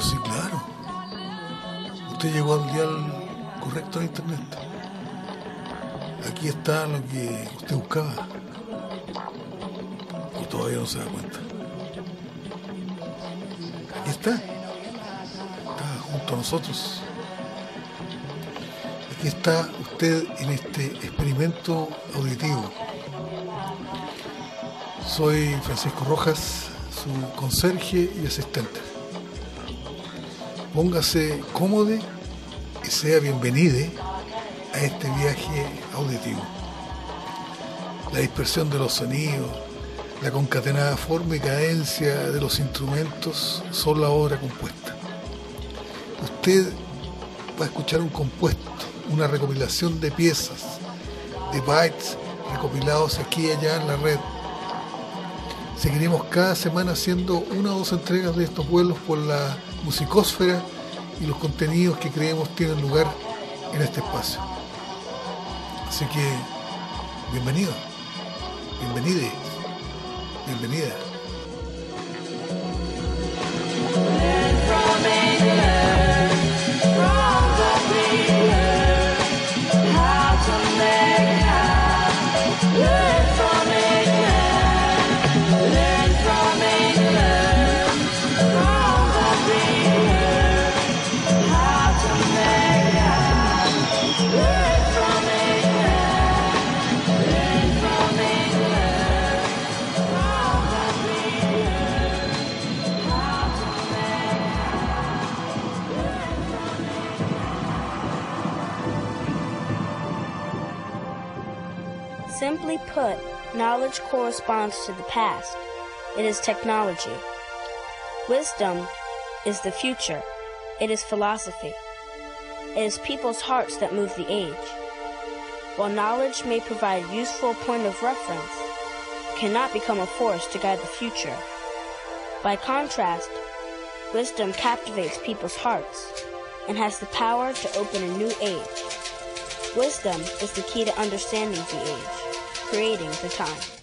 Pero sí, claro. Usted llegó al dial correcto de internet. Aquí está lo que usted buscaba. Y todavía no se da cuenta. Aquí está. Está junto a nosotros. Aquí está usted en este experimento auditivo. Soy Francisco Rojas, su conserje y asistente. Póngase cómodo y sea bienvenido a este viaje auditivo. La dispersión de los sonidos, la concatenada forma y cadencia de los instrumentos son la obra compuesta. Usted va a escuchar un compuesto, una recopilación de piezas, de bytes recopilados aquí y allá en la red. Seguiremos cada semana haciendo una o dos entregas de estos vuelos por la musicósfera y los contenidos que creemos tienen lugar en este espacio. Así que, bienvenido, bienvenide, bienvenida. Simply put, knowledge corresponds to the past. It is technology. Wisdom is the future. It is philosophy. It is people's hearts that move the age. While knowledge may provide a useful point of reference, cannot become a force to guide the future. By contrast, wisdom captivates people's hearts and has the power to open a new age. Wisdom is the key to understanding the age, creating the time.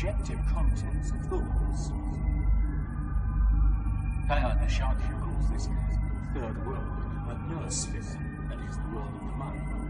objective contents of thoughts. Kayana Shakya calls this third world a noosphere, that is, the world of the mind.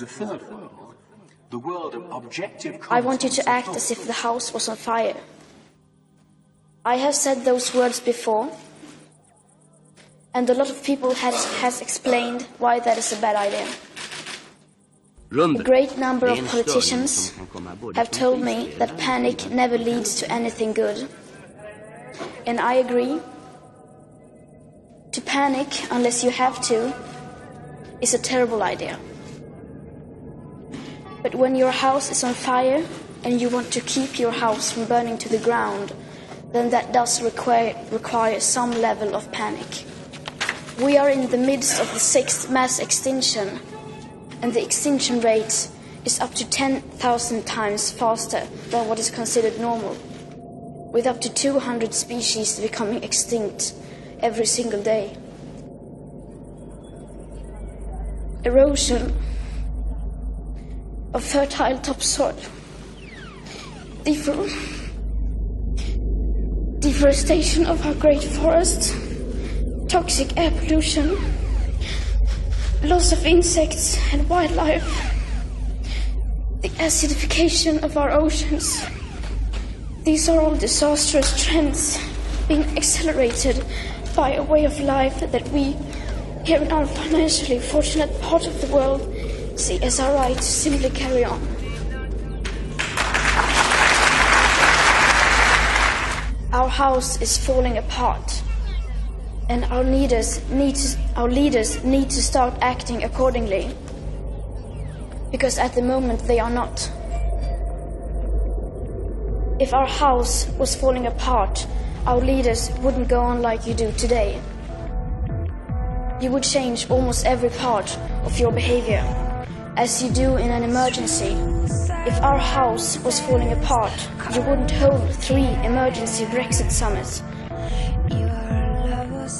There's a third world, the world of objective I want you to act as if the house was on fire. I have said those words before, and a lot of people has, has explained why that is a bad idea. A great number of politicians som kan komma både have told me that panic never leads to anything good. And I agree. To panic unless you have to is a terrible idea. But when your house is on fire and you want to keep your house from burning to the ground, then that does require, require some level of panic. We are in the midst of the sixth mass extinction, and the extinction rate is up to 10,000 times faster than what is considered normal, with up to 200 species becoming extinct every single day. Erosion of fertile topsoil, Defor- deforestation of our great forests, toxic air pollution, loss of insects and wildlife, the acidification of our oceans. These are all disastrous trends being accelerated by a way of life that we, here in our financially fortunate part of the world, right. To simply carry on. Our house is falling apart. And our leaders need to, our leaders need to start acting accordingly. Because at the moment they are not. If our house was falling apart our leaders wouldn't go on like you do today. You would change almost every part of your behavior as you do in an emergency. If our house was falling apart you wouldn't hold three emergency brexit summits Your love was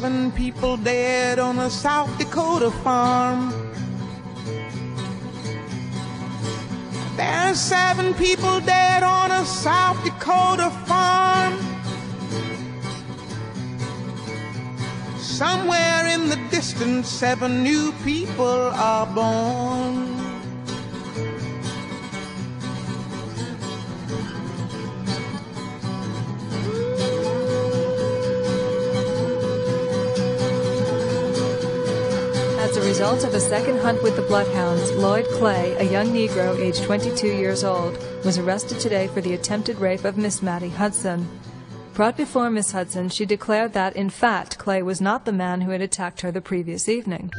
seven people dead on a South Dakota farm. There's seven people dead on a South Dakota farm. Somewhere in the distance, seven new people are born. Result of a second hunt with the Bloodhounds, Lloyd Clay, a young Negro aged 22 years old, was arrested today for the attempted rape of Miss Mattie Hudson. Brought before Miss Hudson, she declared that, in fact, Clay was not the man who had attacked her the previous evening.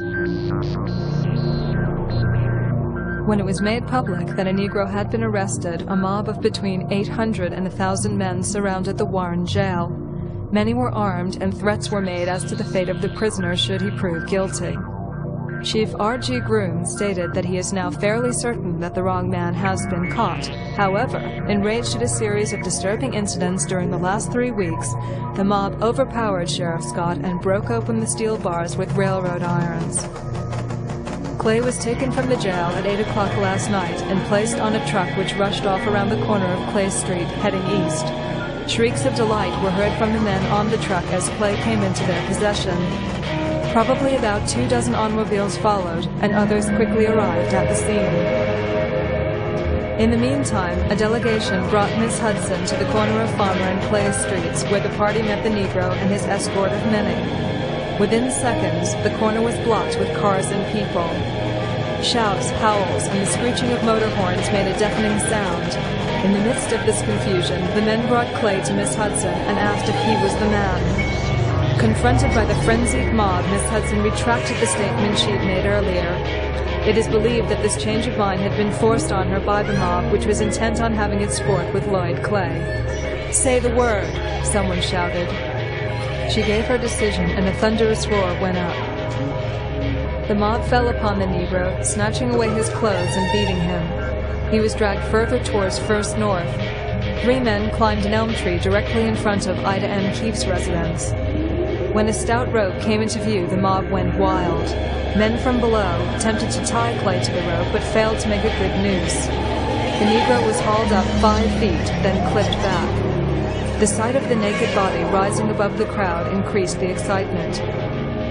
When it was made public that a Negro had been arrested, a mob of between 800 and 1,000 men surrounded the Warren jail. Many were armed, and threats were made as to the fate of the prisoner should he prove guilty. Chief R.G. Groom stated that he is now fairly certain that the wrong man has been caught. However, enraged at a series of disturbing incidents during the last three weeks, the mob overpowered Sheriff Scott and broke open the steel bars with railroad irons. Clay was taken from the jail at 8 o'clock last night and placed on a truck which rushed off around the corner of Clay Street, heading east. Shrieks of delight were heard from the men on the truck as Clay came into their possession. Probably about two dozen automobiles followed, and others quickly arrived at the scene. In the meantime, a delegation brought Miss Hudson to the corner of Farmer and Clay Streets, where the party met the Negro and his escort of many. Within seconds, the corner was blocked with cars and people. Shouts, howls, and the screeching of motor horns made a deafening sound. In the midst of this confusion, the men brought Clay to Miss Hudson and asked if he was the man. Confronted by the frenzied mob, Miss Hudson retracted the statement she had made earlier. It is believed that this change of mind had been forced on her by the mob, which was intent on having its sport with Lloyd Clay. Say the word, someone shouted. She gave her decision, and a thunderous roar went up. The mob fell upon the Negro, snatching away his clothes and beating him. He was dragged further towards First North. Three men climbed an elm tree directly in front of Ida M. Keefe's residence. When a stout rope came into view, the mob went wild. Men from below attempted to tie Clay to the rope, but failed to make a good noose. The Negro was hauled up five feet, then clipped back. The sight of the naked body rising above the crowd increased the excitement.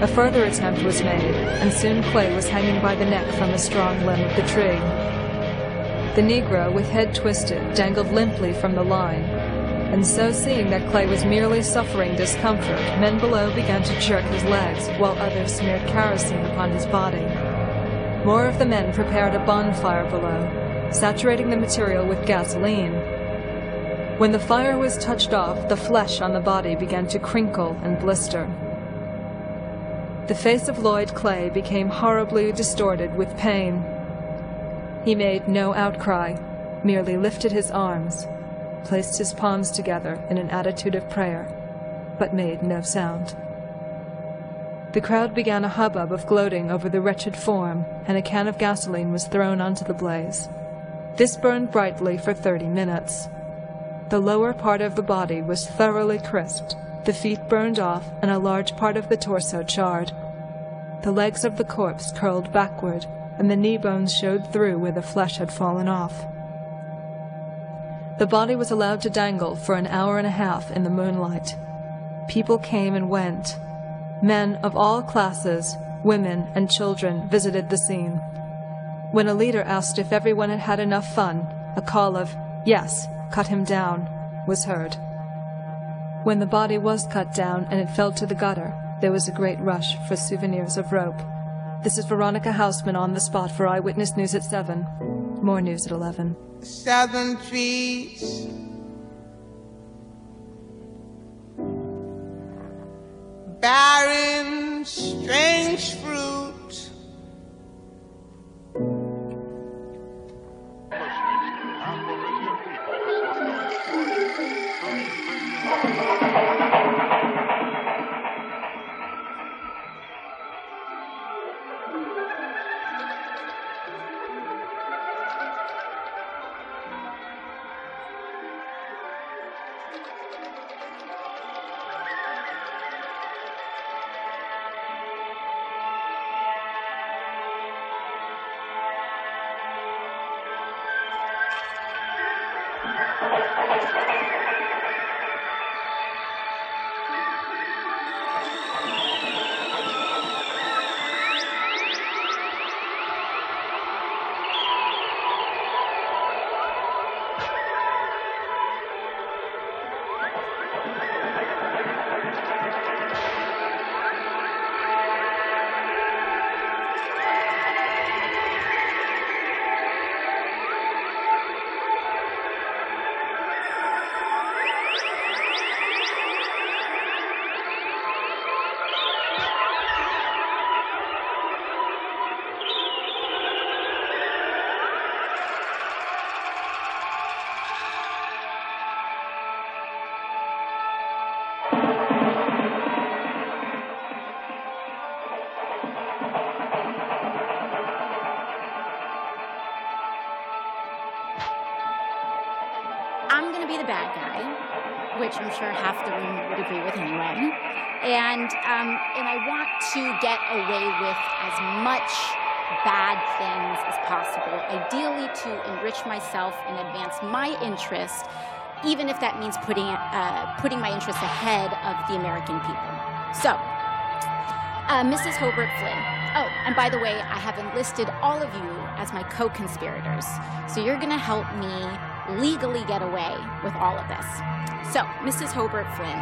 A further attempt was made, and soon Clay was hanging by the neck from a strong limb of the tree. The Negro, with head twisted, dangled limply from the line. And so, seeing that Clay was merely suffering discomfort, men below began to jerk his legs, while others smeared kerosene upon his body. More of the men prepared a bonfire below, saturating the material with gasoline. When the fire was touched off, the flesh on the body began to crinkle and blister. The face of Lloyd Clay became horribly distorted with pain. He made no outcry, merely lifted his arms, placed his palms together in an attitude of prayer, but made no sound. The crowd began a hubbub of gloating over the wretched form, and a can of gasoline was thrown onto the blaze. This burned brightly for thirty minutes. The lower part of the body was thoroughly crisped, the feet burned off, and a large part of the torso charred. The legs of the corpse curled backward, and the knee bones showed through where the flesh had fallen off. The body was allowed to dangle for an hour and a half in the moonlight. People came and went. Men of all classes, women, and children visited the scene. When a leader asked if everyone had had enough fun, a call of, Yes, cut him down, was heard. When the body was cut down and it fell to the gutter, there was a great rush for souvenirs of rope. This is Veronica Hausman on the spot for Eyewitness News at 7. More news at 11. southern trees. Barren, strange fruit. Away with as much bad things as possible, ideally to enrich myself and advance my interest, even if that means putting uh, putting my interests ahead of the American people. So, uh, Mrs. Hobert Flynn. Oh, and by the way, I have enlisted all of you as my co-conspirators, so you're going to help me legally get away with all of this. So, Mrs. Hobert Flynn,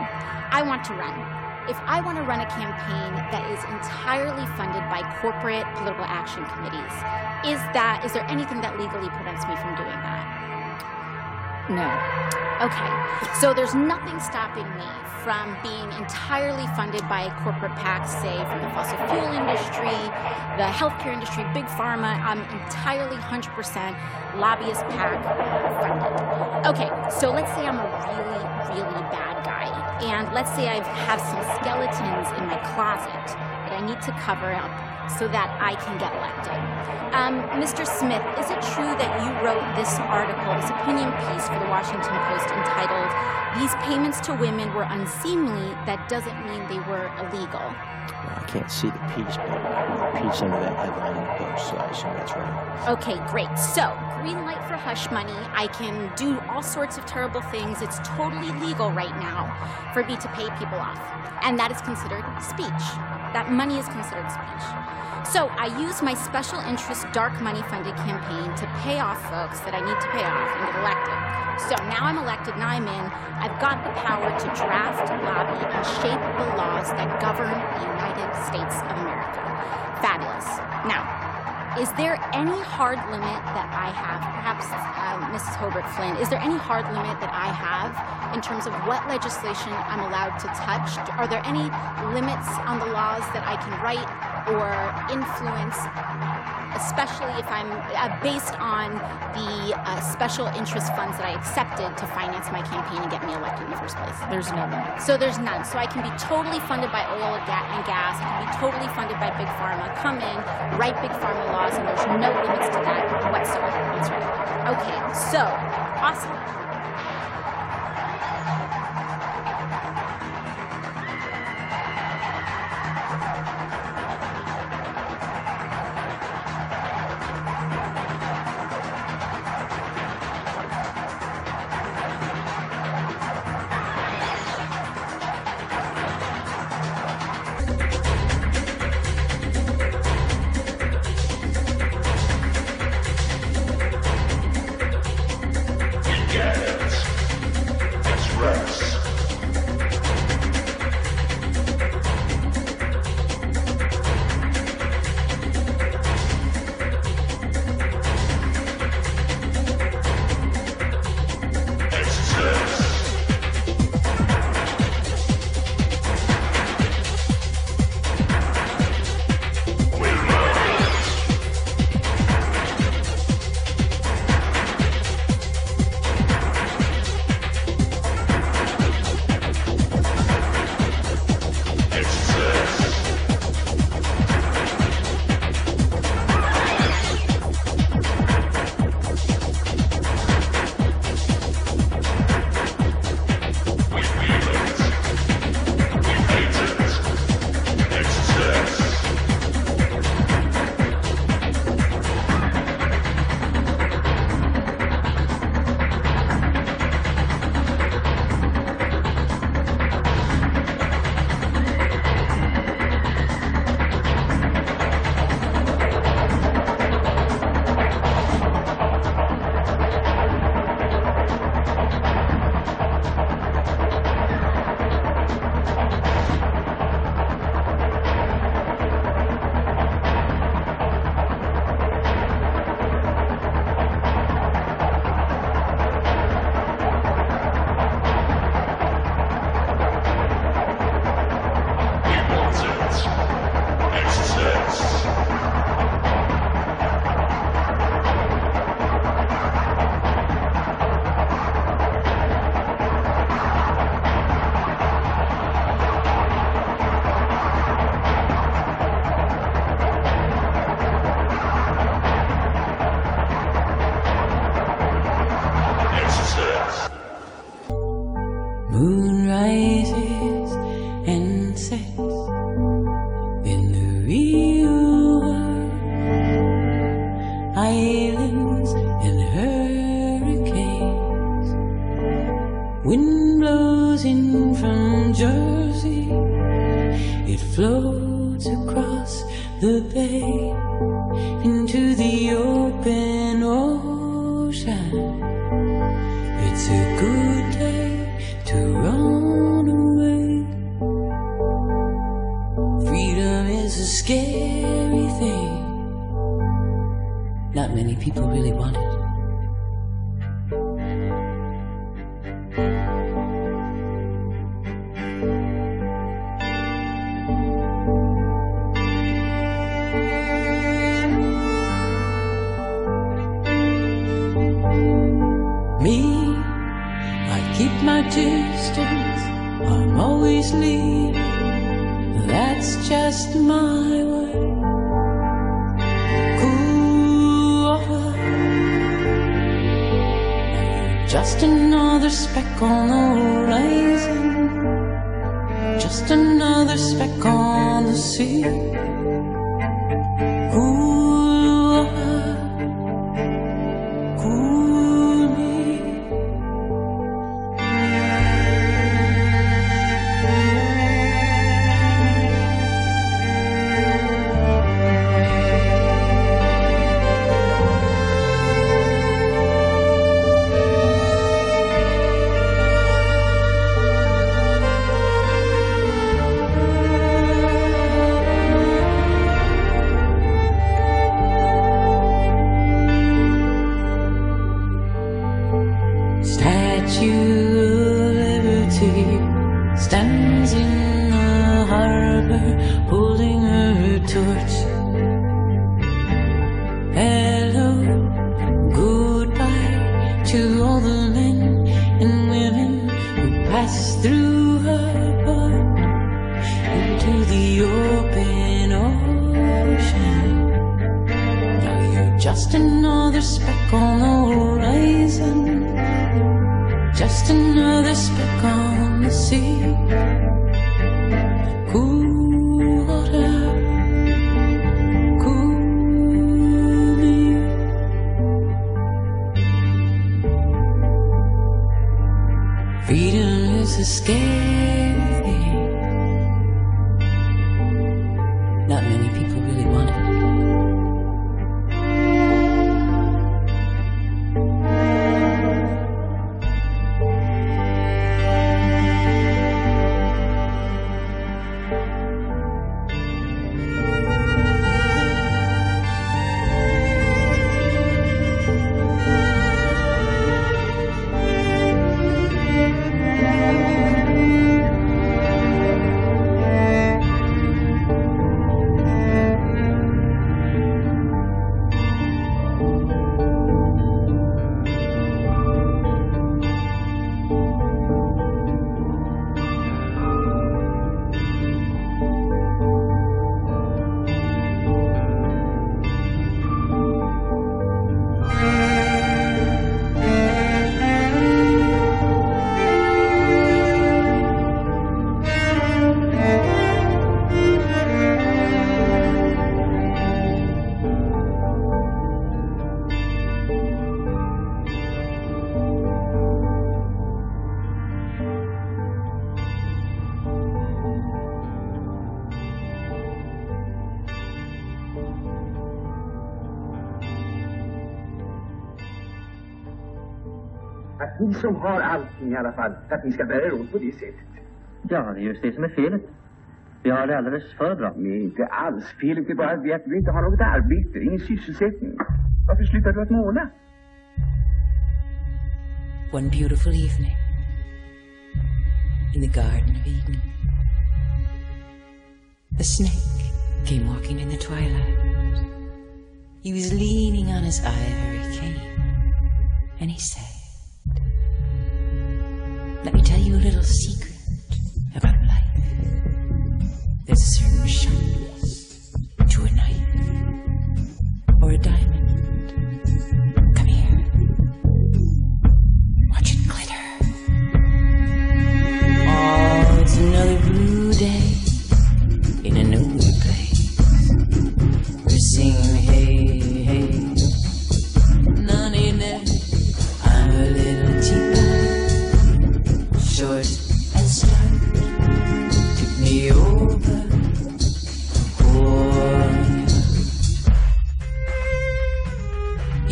I want to run. If I want to run a campaign that is entirely funded by corporate political action committees, is that is there anything that legally prevents me from doing that? No. Okay. So there's nothing stopping me from being entirely funded by a corporate PACs, say from the fossil fuel industry, the healthcare industry, big pharma. I'm entirely 100% lobbyist PAC funded. Okay, so let's say I'm a really, really bad guy. And let's say I have some skeletons in my closet that I need to cover up so that I can get elected. Um, Mr. Smith, is it true that you wrote this article, this opinion piece for the Washington Post entitled, These Payments to Women Were Unseemly? That doesn't mean they were illegal. Well, I can't see the piece, but the piece under that headline in the post, so I assume that's right. Okay, great. So, green light for hush money. I can do all sorts of terrible things. It's totally legal right now for me to pay people off. And that is considered speech. That money is considered speech. So I used my special interest dark money funded campaign to pay off folks that I need to pay off and get elected. So now I'm elected, and I'm in. I've got the power to draft, lobby, and shape the laws that govern the United States of America. Fabulous. Now, is there any hard limit that I have? Perhaps um, Mrs. Hobert Flynn, is there any hard limit that I have in terms of what legislation I'm allowed to touch? Are there any limits on the laws that I can write or influence, especially if I'm uh, based on the uh, special interest funds that I accepted to finance my campaign and get me elected in the first place? There's no limit. So there's none. So I can be totally funded by oil and gas. I can be totally funded by big pharma. Come in, write big pharma laws, and there's no limits to that whatsoever. That's right. Okay. So awesome. Som har allting i alla fall, att ni ska bära er åt på det sättet. Ja, det är just det som är felet. Vi har det alldeles för bra. Nej, inte alls. Felet är bara det att du inte har något arbete, ingen sysselsättning. Varför slutar du att måla? One beautiful evening in the Garden of Eden, a snake came walking in the twilight. He was leaning on his ivory cane, and he said, Let me tell you a little secret about life. There's a certain sharpness to a knife or a diamond.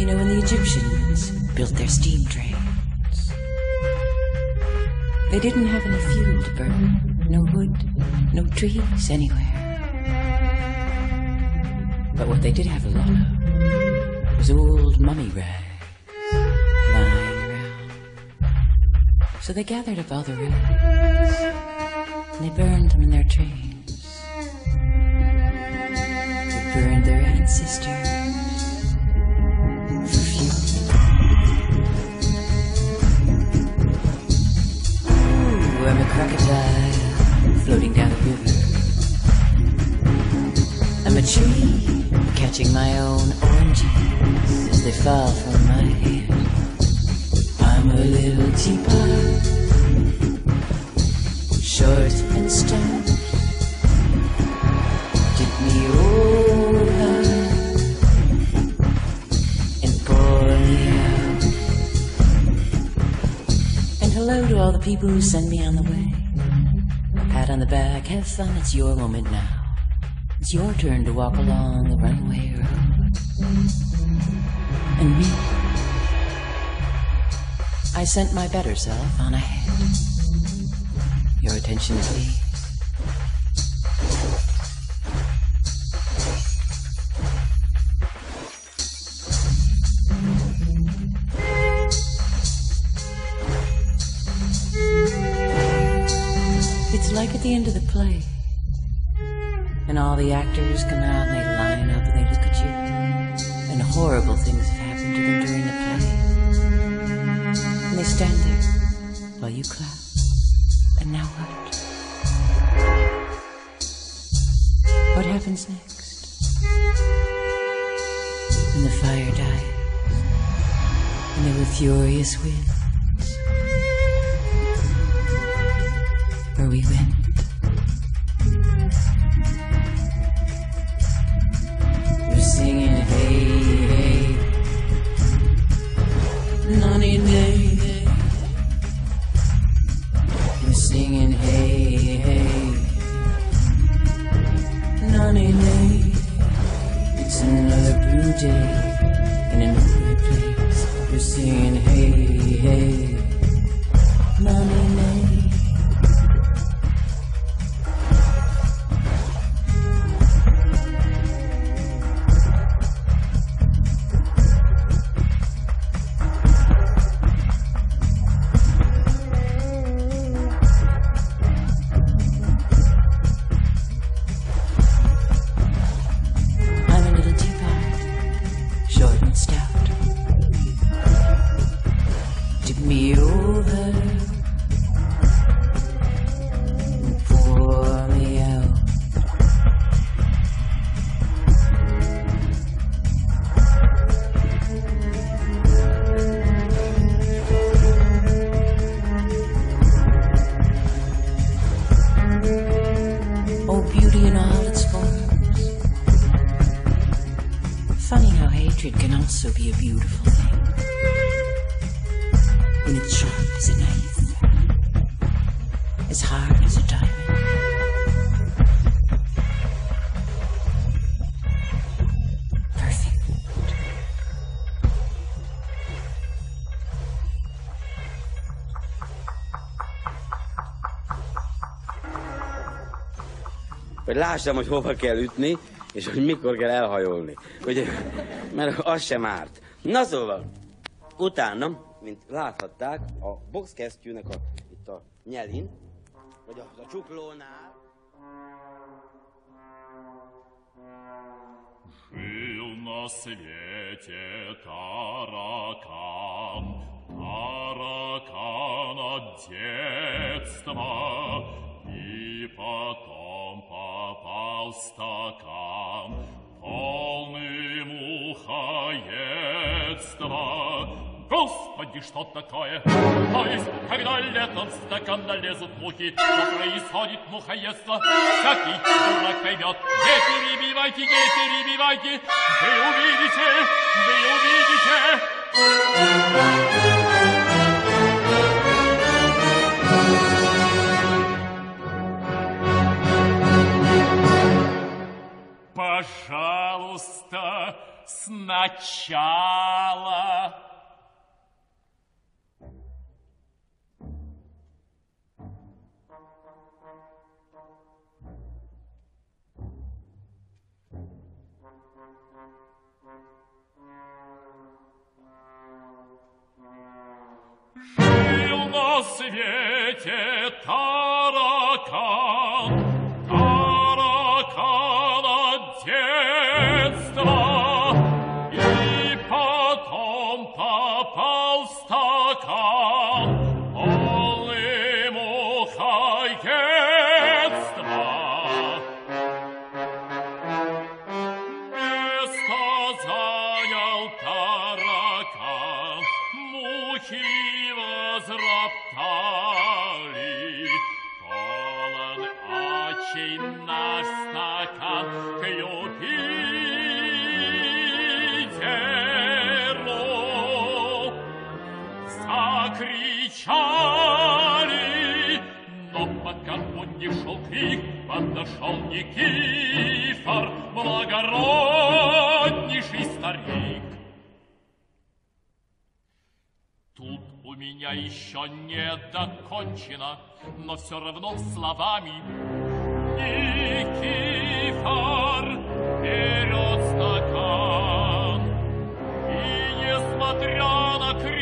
You know when the Egyptians built their steam trains, they didn't have any fuel to burn, no wood, no trees anywhere. But what they did have a lot of was old mummy rags lying around. So they gathered up all the rags and they burned them in their trains. They burned their ancestors I'm a crocodile floating down a river. I'm a tree catching my own oranges as they fall from my hand. I'm a little teapot, short and stout. People who send me on the way. A pat on the back, have fun, it's your moment now. It's your turn to walk along the runway road. And me, I sent my better self on ahead. Your attention, please. Play. And all the actors come out and they line up and they look at you. And horrible things have happened to them during the play. And they stand there while you clap. And now what? What happens next? When the fire dies, and there were furious winds, or we win. hogy lássam, hogy hova kell ütni, és hogy mikor kell elhajolni. Ugye, mert az sem árt. Na szóval, utána, mint láthatták, a boxkesztyűnek a, itt a nyelin, vagy a, a csuklónál, Жил на свете таракан, таракан от детства, и потом попал в стакан, полный мухоедства. Господи, что такое? То есть, когда летом в стакан налезут мухи, что происходит мухоедство? Всякий дурак поймет. Не перебивайте, не перебивайте, вы увидите, вы увидите. Пожалуйста, сначала. Жил на свете таракан, занял таракан, мухи возроптали. Полон очень наш стакан к Юпитеру. Закричали, но пока он не шел крик, подошел Никифор, благороднейший старик. Меня еще не докончено, но все равно словами. Никифор берет стакан, и, несмотря на крик,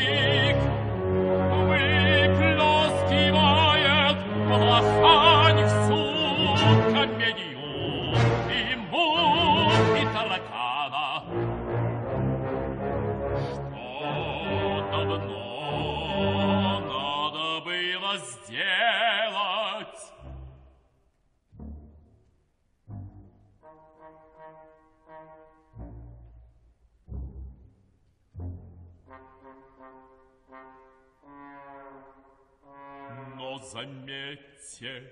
заметьте,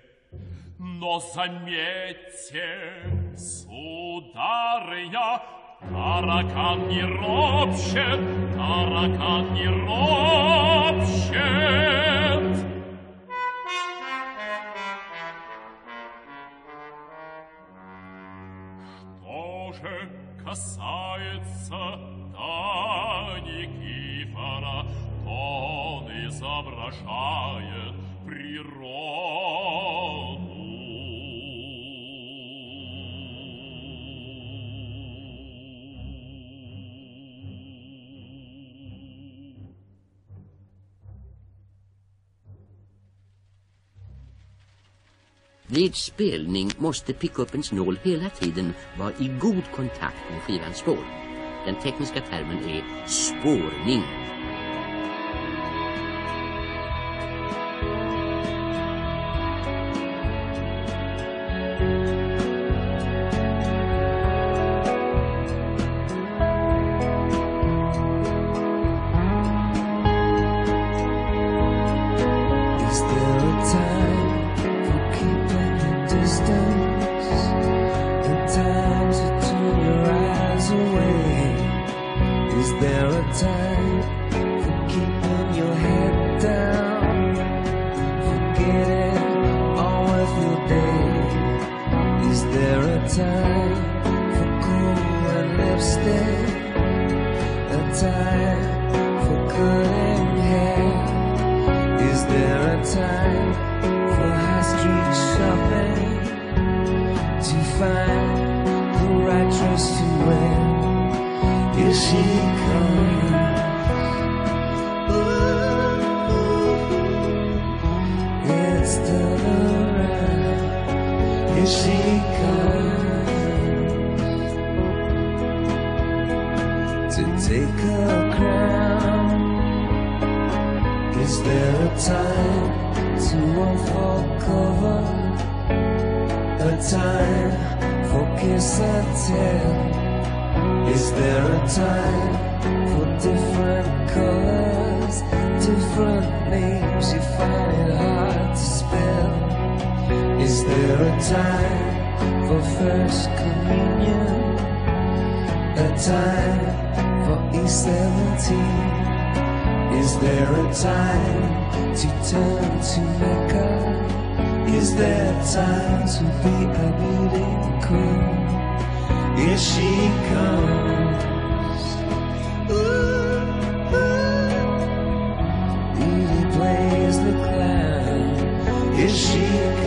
но заметьте, сударыня, таракан не ропщет, таракан не ропщет. Что же касается до Никифора, то он изображает. Vid spelning måste pickupens nål hela tiden vara i god kontakt med skivans spår. Den tekniska termen är spårning. Find it hard to spell? Is there a time for first communion? A time for E17? Is there a time to turn to Mecca? Is there a time to be a beauty queen? Here she comes. Here. she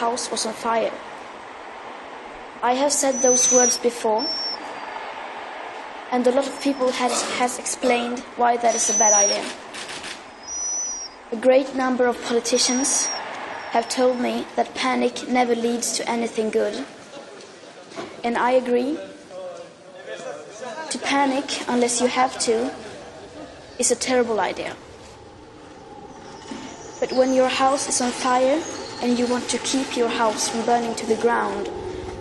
house was on fire. I have said those words before, and a lot of people has, has explained why that is a bad idea. A great number of politicians have told me that panic never leads to anything good. And I agree. To panic unless you have to is a terrible idea. But when your house is on fire and you want to keep your house from burning to the ground,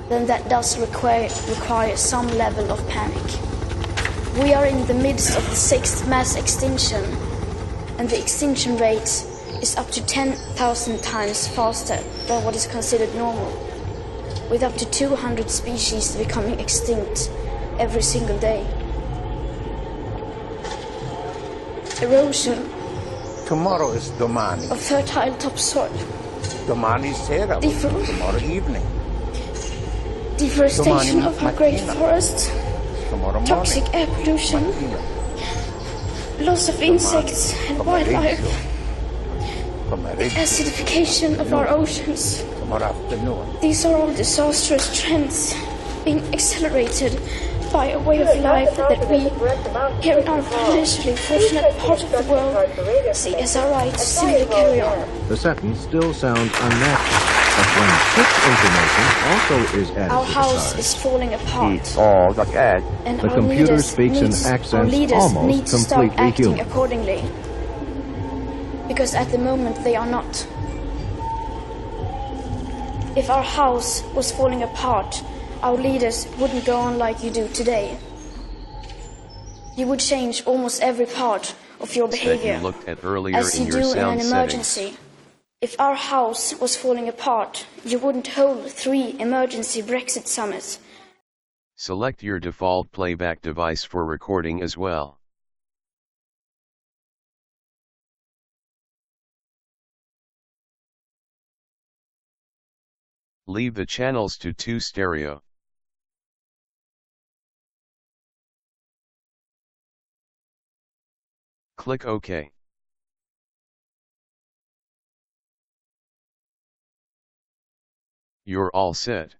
then that does require, require some level of panic. We are in the midst of the sixth mass extinction, and the extinction rate is up to 10,000 times faster than what is considered normal, with up to 200 species becoming extinct every single day. Erosion Tomorrow is domani. of fertile topsoil, Domani sera, which is Different. tomorrow evening. deforestation Domani of our great forests, toxic air pollution, loss of insects and wildlife, acidification of our oceans. These are all disastrous trends being accelerated by a way of life that we, here in our financially fortunate part of the world, see as our right to simply carry on. The sentence still sounds unnatural, but when such information also is added Our to the house charge, is falling apart. Look at. And The our computer leaders speaks in needs, our accents leaders almost need to start completely acting human. accordingly. Because at the moment they are not. If our house was falling apart, our leaders wouldn't go on like you do today. You would change almost every part of your behavior you at earlier as in you do in an settings. emergency. If our house was falling apart, you wouldn't hold three emergency Brexit summits. Select your default playback device for recording as well. Leave the channels to 2 stereo. Click OK. You're all set.